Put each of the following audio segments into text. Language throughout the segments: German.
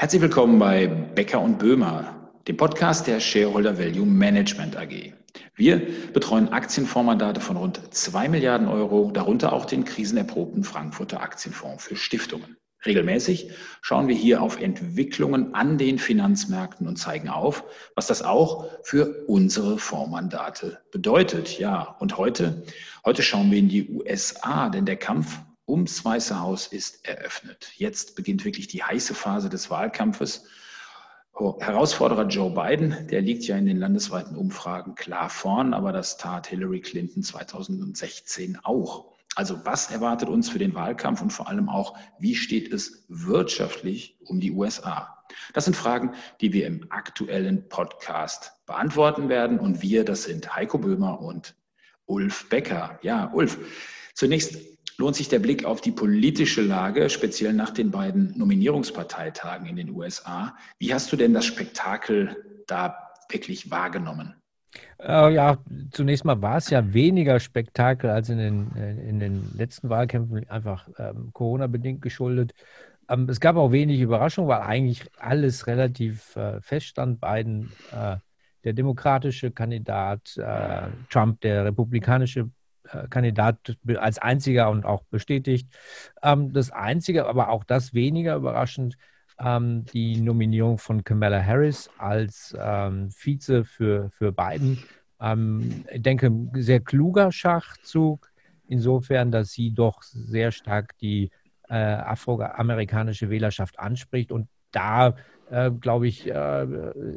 Herzlich willkommen bei Becker und Böhmer, dem Podcast der Shareholder Value Management AG. Wir betreuen Aktienfondsmandate von rund 2 Milliarden Euro, darunter auch den krisenerprobten Frankfurter Aktienfonds für Stiftungen. Regelmäßig schauen wir hier auf Entwicklungen an den Finanzmärkten und zeigen auf, was das auch für unsere Fondsmandate bedeutet. Ja, und heute, heute schauen wir in die USA, denn der Kampf ums Weiße Haus ist eröffnet. Jetzt beginnt wirklich die heiße Phase des Wahlkampfes. Oh, Herausforderer Joe Biden, der liegt ja in den landesweiten Umfragen klar vorn, aber das tat Hillary Clinton 2016 auch. Also was erwartet uns für den Wahlkampf und vor allem auch, wie steht es wirtschaftlich um die USA? Das sind Fragen, die wir im aktuellen Podcast beantworten werden. Und wir, das sind Heiko Böhmer und Ulf Becker. Ja, Ulf, zunächst lohnt sich der Blick auf die politische Lage, speziell nach den beiden Nominierungsparteitagen in den USA. Wie hast du denn das Spektakel da wirklich wahrgenommen? Äh, ja, zunächst mal war es ja weniger Spektakel als in den, äh, in den letzten Wahlkämpfen, einfach ähm, Corona-bedingt geschuldet. Ähm, es gab auch wenig Überraschung, weil eigentlich alles relativ äh, feststand. Biden, äh, der demokratische Kandidat, äh, Trump, der republikanische Kandidat als einziger und auch bestätigt. Ähm, das Einzige, aber auch das weniger überraschend, ähm, die Nominierung von Kamala Harris als ähm, Vize für, für Biden. ich denke, sehr kluger Schachzug, insofern, dass sie doch sehr stark die äh, afroamerikanische Wählerschaft anspricht und da äh, glaube ich, äh,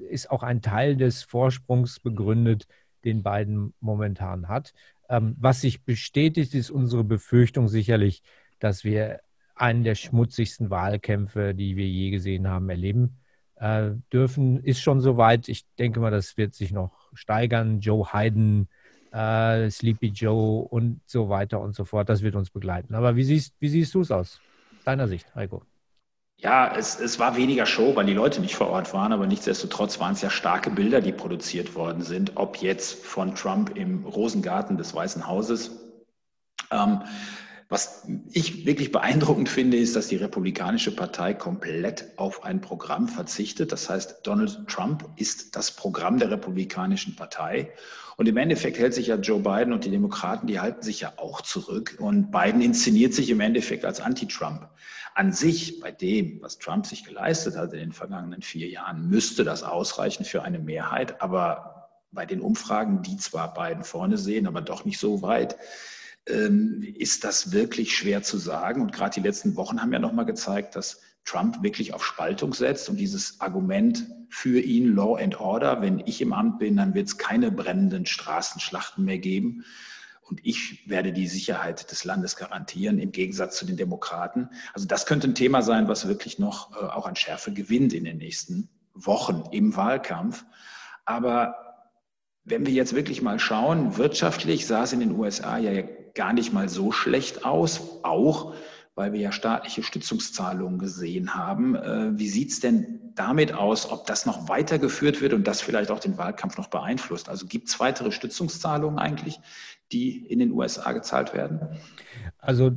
ist auch ein Teil des Vorsprungs begründet, den Biden momentan hat. Ähm, was sich bestätigt, ist unsere Befürchtung sicherlich, dass wir einen der schmutzigsten Wahlkämpfe, die wir je gesehen haben, erleben äh, dürfen. Ist schon soweit. Ich denke mal, das wird sich noch steigern. Joe Hayden, äh, Sleepy Joe und so weiter und so fort. Das wird uns begleiten. Aber wie siehst, wie siehst du es aus? Deiner Sicht, Heiko? Ja, es, es war weniger Show, weil die Leute nicht vor Ort waren, aber nichtsdestotrotz waren es ja starke Bilder, die produziert worden sind, ob jetzt von Trump im Rosengarten des Weißen Hauses. Ähm, was ich wirklich beeindruckend finde, ist, dass die Republikanische Partei komplett auf ein Programm verzichtet. Das heißt, Donald Trump ist das Programm der Republikanischen Partei. Und im Endeffekt hält sich ja Joe Biden und die Demokraten, die halten sich ja auch zurück. Und Biden inszeniert sich im Endeffekt als Anti-Trump. An sich, bei dem, was Trump sich geleistet hat in den vergangenen vier Jahren, müsste das ausreichen für eine Mehrheit. Aber bei den Umfragen, die zwar Biden vorne sehen, aber doch nicht so weit, ist das wirklich schwer zu sagen. Und gerade die letzten Wochen haben ja nochmal gezeigt, dass Trump wirklich auf Spaltung setzt und dieses Argument für ihn Law and Order, wenn ich im Amt bin, dann wird es keine brennenden Straßenschlachten mehr geben. Und ich werde die Sicherheit des Landes garantieren, im Gegensatz zu den Demokraten. Also das könnte ein Thema sein, was wirklich noch äh, auch an Schärfe gewinnt in den nächsten Wochen im Wahlkampf. Aber wenn wir jetzt wirklich mal schauen, wirtschaftlich sah es in den USA ja gar nicht mal so schlecht aus, auch weil wir ja staatliche Stützungszahlungen gesehen haben. Äh, wie sieht es denn damit aus, ob das noch weitergeführt wird und das vielleicht auch den Wahlkampf noch beeinflusst? Also gibt es weitere Stützungszahlungen eigentlich, die in den USA gezahlt werden? Also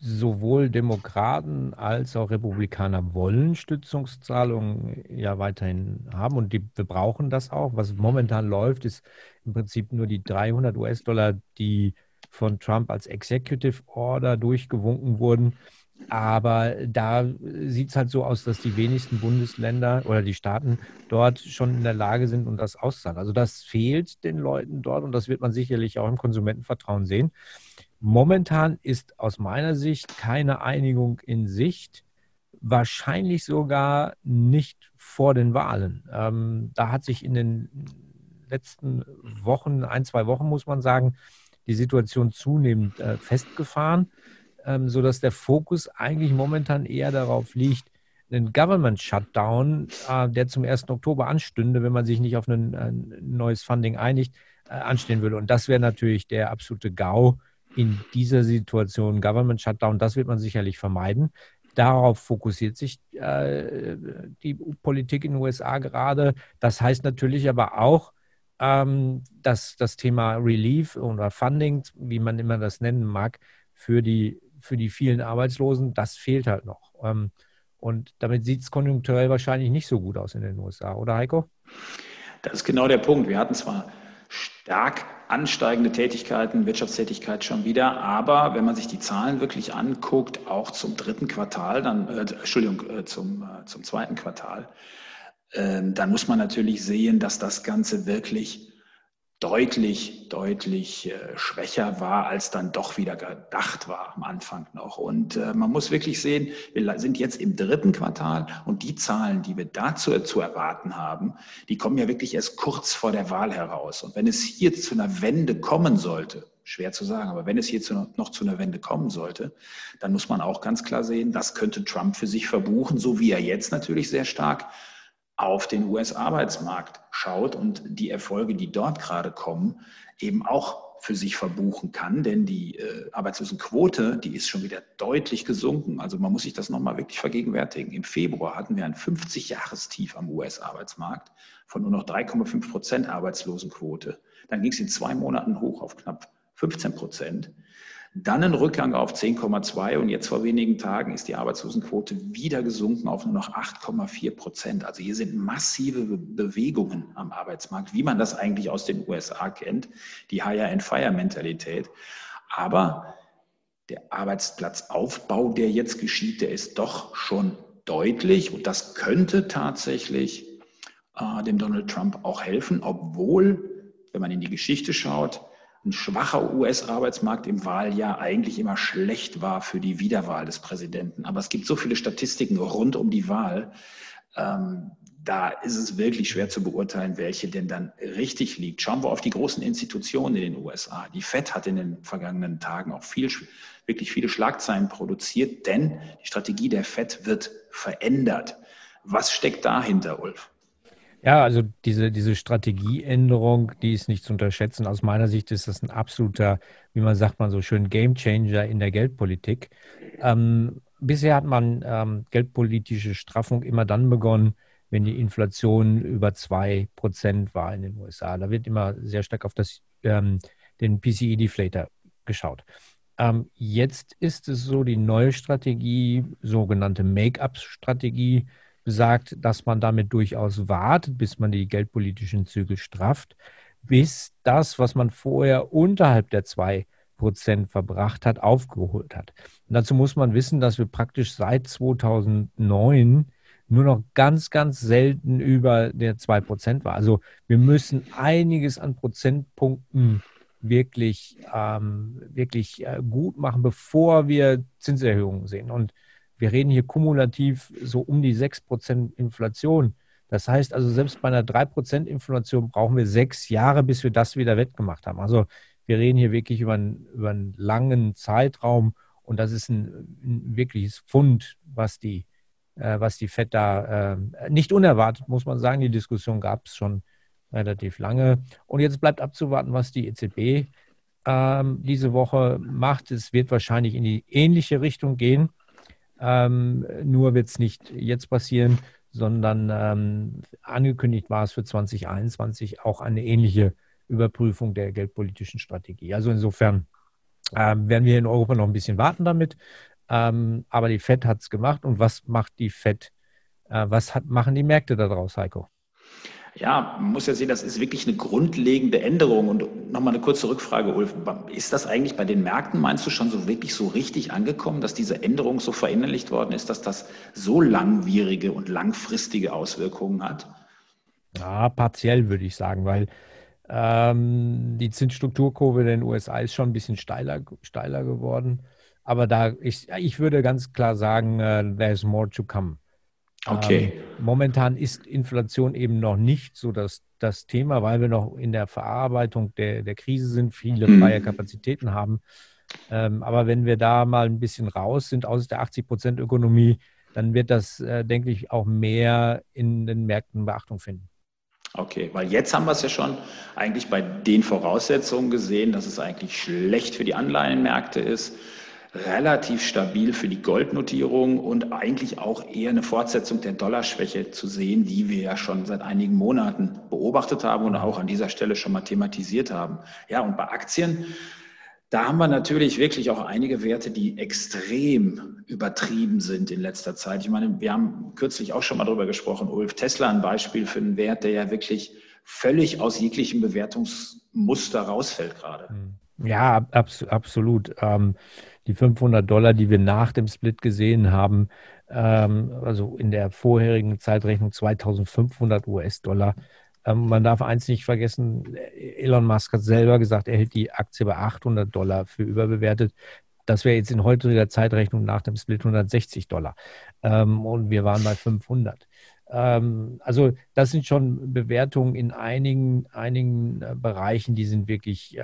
sowohl Demokraten als auch Republikaner wollen Stützungszahlungen ja weiterhin haben und die, wir brauchen das auch. Was momentan läuft, ist im Prinzip nur die 300 US-Dollar, die von Trump als Executive Order durchgewunken wurden. Aber da sieht es halt so aus, dass die wenigsten Bundesländer oder die Staaten dort schon in der Lage sind und das auszahlen. Also das fehlt den Leuten dort und das wird man sicherlich auch im Konsumentenvertrauen sehen. Momentan ist aus meiner Sicht keine Einigung in Sicht, wahrscheinlich sogar nicht vor den Wahlen. Ähm, da hat sich in den letzten Wochen, ein, zwei Wochen muss man sagen, die Situation zunehmend äh, festgefahren, ähm, sodass der Fokus eigentlich momentan eher darauf liegt, einen Government Shutdown, äh, der zum 1. Oktober anstünde, wenn man sich nicht auf ein, neues Funding einigt, äh, anstehen würde. Und das wäre natürlich der absolute GAU in dieser Situation. Government Shutdown, das wird man sicherlich vermeiden. Darauf fokussiert sich die Politik in den USA gerade. Das heißt natürlich aber auch, ähm, dass das Thema Relief oder Funding, wie man immer das nennen mag, für die, für die vielen Arbeitslosen, das fehlt halt noch. Ähm, Und damit sieht es konjunkturell wahrscheinlich nicht so gut aus in den USA, oder Heiko? Das ist genau der Punkt. Wir hatten zwar stark ansteigende Tätigkeiten, Wirtschaftstätigkeit schon wieder, aber wenn man sich die Zahlen wirklich anguckt, auch zum dritten Quartal, dann, äh, Entschuldigung, äh, zum, äh, zum zweiten Quartal, dann muss man natürlich sehen, dass das Ganze wirklich deutlich, deutlich äh, schwächer war, als dann doch wieder gedacht war am Anfang noch. Und äh, man muss wirklich sehen, wir sind jetzt im dritten Quartal und die Zahlen, die wir dazu zu erwarten haben, die kommen ja wirklich erst kurz vor der Wahl heraus. Und wenn es hier zu einer Wende kommen sollte, schwer zu sagen, aber wenn es hier zu, noch zu einer Wende kommen sollte, dann muss man auch ganz klar sehen, das könnte Trump für sich verbuchen, so wie er jetzt natürlich sehr stark auf den US-Arbeitsmarkt schaut und die Erfolge, die dort gerade kommen, eben auch für sich verbuchen kann, denn die äh, Arbeitslosenquote, die ist schon wieder deutlich gesunken. Also man muss sich das nochmal wirklich vergegenwärtigen. Im Februar hatten wir ein 50-Jahrestief am US-Arbeitsmarkt von nur noch 3,5 Prozent Arbeitslosenquote. Dann ging es in zwei Monaten hoch auf knapp 15 Prozent. Dann ein Rückgang auf 10,2 und jetzt vor wenigen Tagen ist die Arbeitslosenquote wieder gesunken auf nur noch 8,4 Prozent. Also hier sind massive Bewegungen am Arbeitsmarkt, wie man das eigentlich aus den USA kennt, die Hire-and-Fire-Mentalität. Aber der Arbeitsplatzaufbau, der jetzt geschieht, der ist doch schon deutlich und das könnte tatsächlich äh, dem Donald Trump auch helfen, obwohl, wenn man in die Geschichte schaut, ein schwacher US-Arbeitsmarkt im Wahljahr eigentlich immer schlecht war für die Wiederwahl des Präsidenten. Aber es gibt so viele Statistiken rund um die Wahl. Ähm, da ist es wirklich schwer zu beurteilen, welche denn dann richtig liegt. Schauen wir auf die großen Institutionen in den USA. Die FED hat in den vergangenen Tagen auch viel, wirklich viele Schlagzeilen produziert, denn die Strategie der FED wird verändert. Was steckt dahinter, Ulf? Ja, also diese, diese Strategieänderung, die ist nicht zu unterschätzen. Aus meiner Sicht ist das ein absoluter, wie man sagt man so schön, Gamechanger in der Geldpolitik. Ähm, bisher hat man ähm, geldpolitische Straffung immer dann begonnen, wenn die Inflation über 2% war in den USA. Da wird immer sehr stark auf das, ähm, den PCE-Deflator geschaut. Ähm, jetzt ist es so, die neue Strategie, sogenannte Make-up-Strategie, besagt, dass man damit durchaus wartet, bis man die geldpolitischen Zügel strafft, bis das, was man vorher unterhalb der 2 Prozent verbracht hat, aufgeholt hat. Und dazu muss man wissen, dass wir praktisch seit 2009 nur noch ganz, ganz selten über der 2 Prozent war. Also wir müssen einiges an Prozentpunkten wirklich, ähm, wirklich äh, gut machen, bevor wir Zinserhöhungen sehen. Und wir reden hier kumulativ so um die 6% Inflation. Das heißt also, selbst bei einer 3% Inflation brauchen wir sechs Jahre, bis wir das wieder wettgemacht haben. Also wir reden hier wirklich über einen, über einen langen Zeitraum und das ist ein, ein wirkliches Fund, was die, äh, was die FED da äh, nicht unerwartet, muss man sagen. Die Diskussion gab es schon relativ lange. Und jetzt bleibt abzuwarten, was die EZB ähm, diese Woche macht. Es wird wahrscheinlich in die ähnliche Richtung gehen. Ähm, nur wird es nicht jetzt passieren, sondern ähm, angekündigt war es für 2021 auch eine ähnliche Überprüfung der geldpolitischen Strategie. Also insofern ähm, werden wir in Europa noch ein bisschen warten damit. Ähm, aber die FED hat es gemacht. Und was macht die FED? Äh, was hat, machen die Märkte daraus, Heiko? Ja, man muss ja sehen, das ist wirklich eine grundlegende Änderung. Und nochmal eine kurze Rückfrage, Ulf. Ist das eigentlich bei den Märkten, meinst du, schon so wirklich so richtig angekommen, dass diese Änderung so verinnerlicht worden ist, dass das so langwierige und langfristige Auswirkungen hat? Ja, partiell würde ich sagen, weil ähm, die Zinsstrukturkurve in den USA ist schon ein bisschen steiler, steiler geworden. Aber da, ich, ich würde ganz klar sagen, uh, there's more to come. Okay. Ähm, momentan ist Inflation eben noch nicht so das, das Thema, weil wir noch in der Verarbeitung der, der Krise sind, viele mhm. freie Kapazitäten haben. Ähm, aber wenn wir da mal ein bisschen raus sind aus der 80-Prozent-Ökonomie, dann wird das, äh, denke ich, auch mehr in den Märkten Beachtung finden. Okay, weil jetzt haben wir es ja schon eigentlich bei den Voraussetzungen gesehen, dass es eigentlich schlecht für die Anleihenmärkte ist relativ stabil für die Goldnotierung und eigentlich auch eher eine Fortsetzung der Dollarschwäche zu sehen, die wir ja schon seit einigen Monaten beobachtet haben und auch an dieser Stelle schon mal thematisiert haben. Ja, und bei Aktien, Da haben wir natürlich wirklich auch einige Werte, die extrem übertrieben sind in letzter Zeit. Ich meine, wir haben kürzlich auch schon mal darüber gesprochen, Ulf Tesla ein Beispiel für einen Wert, der ja wirklich völlig aus jeglichem Bewertungsmuster rausfällt gerade. Hm. Ja, abs absolut. Ähm, die 500 Dollar, die wir nach dem Split gesehen haben, ähm, also in der vorherigen Zeitrechnung 2500 US-Dollar, ähm, man darf eins nicht vergessen, Elon Musk hat selber gesagt, er hält die Aktie bei 800 Dollar für überbewertet. Das wäre jetzt in heutiger Zeitrechnung nach dem Split 160 Dollar. Ähm, und wir waren bei 500. Ähm, also das sind schon Bewertungen in einigen, einigen äh, Bereichen, die sind wirklich,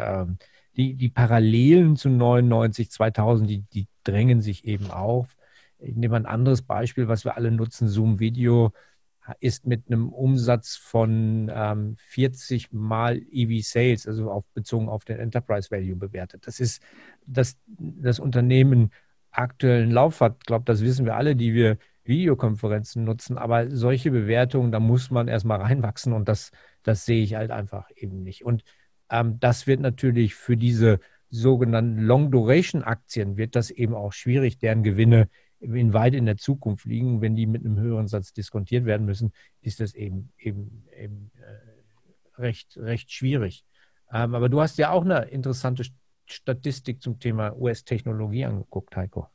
die, die Parallelen zu 99, 2000, die, die drängen sich eben auf. Ich nehme ein anderes Beispiel, was wir alle nutzen, Zoom Video ist mit einem Umsatz von ähm, 40 mal EV Sales, also auf, bezogen auf den Enterprise Value bewertet. Das ist, dass das Unternehmen aktuellen Lauf hat. Ich glaube, das wissen wir alle, die wir Videokonferenzen nutzen. Aber solche Bewertungen, da muss man erstmal reinwachsen und das, das sehe ich halt einfach eben nicht. Und ähm, das wird natürlich für diese sogenannten Long-Duration-Aktien wird das eben auch schwierig, deren Gewinne in weit in der Zukunft liegen, wenn die mit einem höheren Satz diskontiert werden müssen, ist das eben, eben, eben äh, recht, recht schwierig. Ähm, aber du hast ja auch eine interessante Statistik zum Thema US-Technologie angeguckt, Heiko.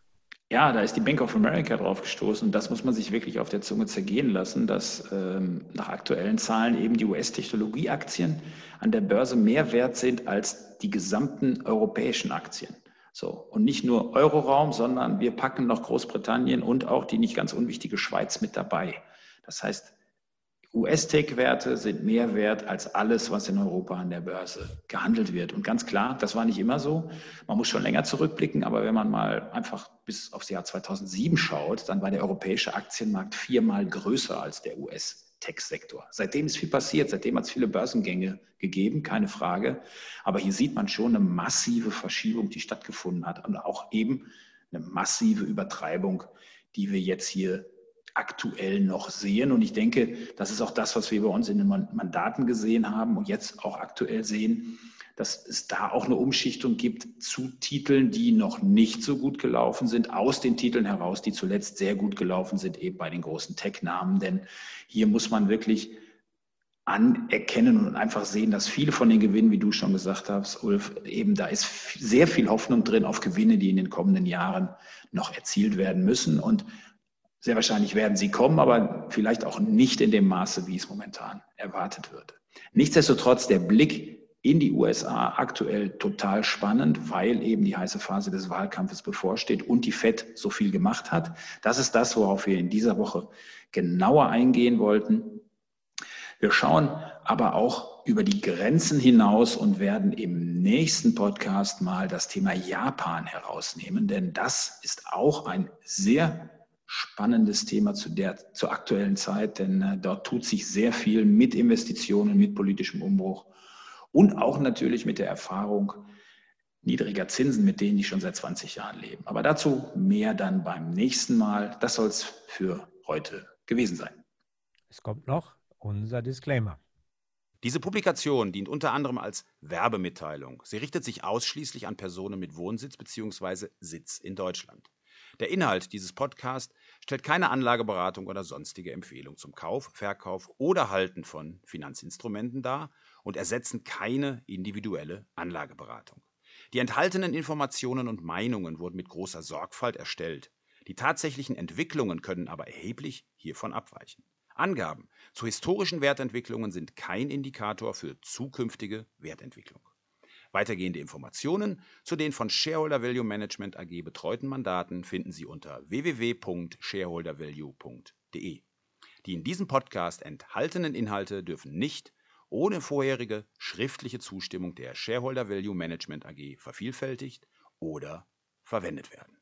Ja, da ist die Bank of America drauf gestoßen. Das muss man sich wirklich auf der Zunge zergehen lassen, dass ähm, nach aktuellen Zahlen eben die US-Technologieaktien an der Börse mehr wert sind als die gesamten europäischen Aktien. So, und nicht nur Euroraum, sondern wir packen noch Großbritannien und auch die nicht ganz unwichtige Schweiz mit dabei. Das heißt, US-Tech-Werte sind mehr wert als alles, was in Europa an der Börse gehandelt wird. Und ganz klar, das war nicht immer so. Man muss schon länger zurückblicken, aber wenn man mal einfach bis aufs Jahr 2007 schaut, dann war der europäische Aktienmarkt viermal größer als der US. Tech-Sektor. Seitdem ist viel passiert, seitdem hat es viele Börsengänge gegeben, keine Frage. Aber hier sieht man schon eine massive Verschiebung, die stattgefunden hat und auch eben eine massive Übertreibung, die wir jetzt hier aktuell noch sehen. Und ich denke, das ist auch das, was wir bei uns in den Mandaten gesehen haben und jetzt auch aktuell sehen dass es da auch eine Umschichtung gibt zu Titeln, die noch nicht so gut gelaufen sind, aus den Titeln heraus, die zuletzt sehr gut gelaufen sind, eben bei den großen Tech-Namen. Denn hier muss man wirklich anerkennen und einfach sehen, dass viele von den Gewinnen, wie du schon gesagt hast, Ulf, eben da ist sehr viel Hoffnung drin auf Gewinne, die in den kommenden Jahren noch erzielt werden müssen. Und sehr wahrscheinlich werden sie kommen, aber vielleicht auch nicht in dem Maße, wie es momentan erwartet wird. Nichtsdestotrotz, der Blick in die USA aktuell total spannend, weil eben die heiße Phase des Wahlkampfes bevorsteht und die FED so viel gemacht hat. Das ist das, worauf wir in dieser Woche genauer eingehen wollten. Wir schauen aber auch über die Grenzen hinaus und werden im nächsten Podcast mal das Thema Japan herausnehmen, denn das ist auch ein sehr spannendes Thema zu der, zur aktuellen Zeit, denn äh, dort tut sich sehr viel mit Investitionen, mit politischem Umbruch und auch natürlich mit der Erfahrung niedriger Zinsen, mit denen die schon seit 20 Jahren leben. Aber dazu mehr dann beim nächsten Mal. Das soll es für heute gewesen sein. Es kommt noch unser Disclaimer. Diese Publikation dient unter anderem als Werbemitteilung. Sie richtet sich ausschließlich an Personen mit Wohnsitz bzw. Sitz in Deutschland. Der Inhalt dieses Podcasts stellt keine Anlageberatung oder sonstige Empfehlung zum Kauf, Verkauf oder Halten von Finanzinstrumenten dar und ersetzen keine individuelle Anlageberatung. Die enthaltenen Informationen und Meinungen wurden mit großer Sorgfalt erstellt. Die tatsächlichen Entwicklungen können aber erheblich hiervon abweichen. Angaben zu historischen Wertentwicklungen sind kein Indikator für zukünftige Wertentwicklung. Weitergehende Informationen zu den von Shareholder Value Management AG betreuten Mandaten finden Sie unter www.shareholdervalue.de. Die in diesem Podcast enthaltenen Inhalte dürfen nicht ohne vorherige schriftliche Zustimmung der Shareholder Value Management AG vervielfältigt oder verwendet werden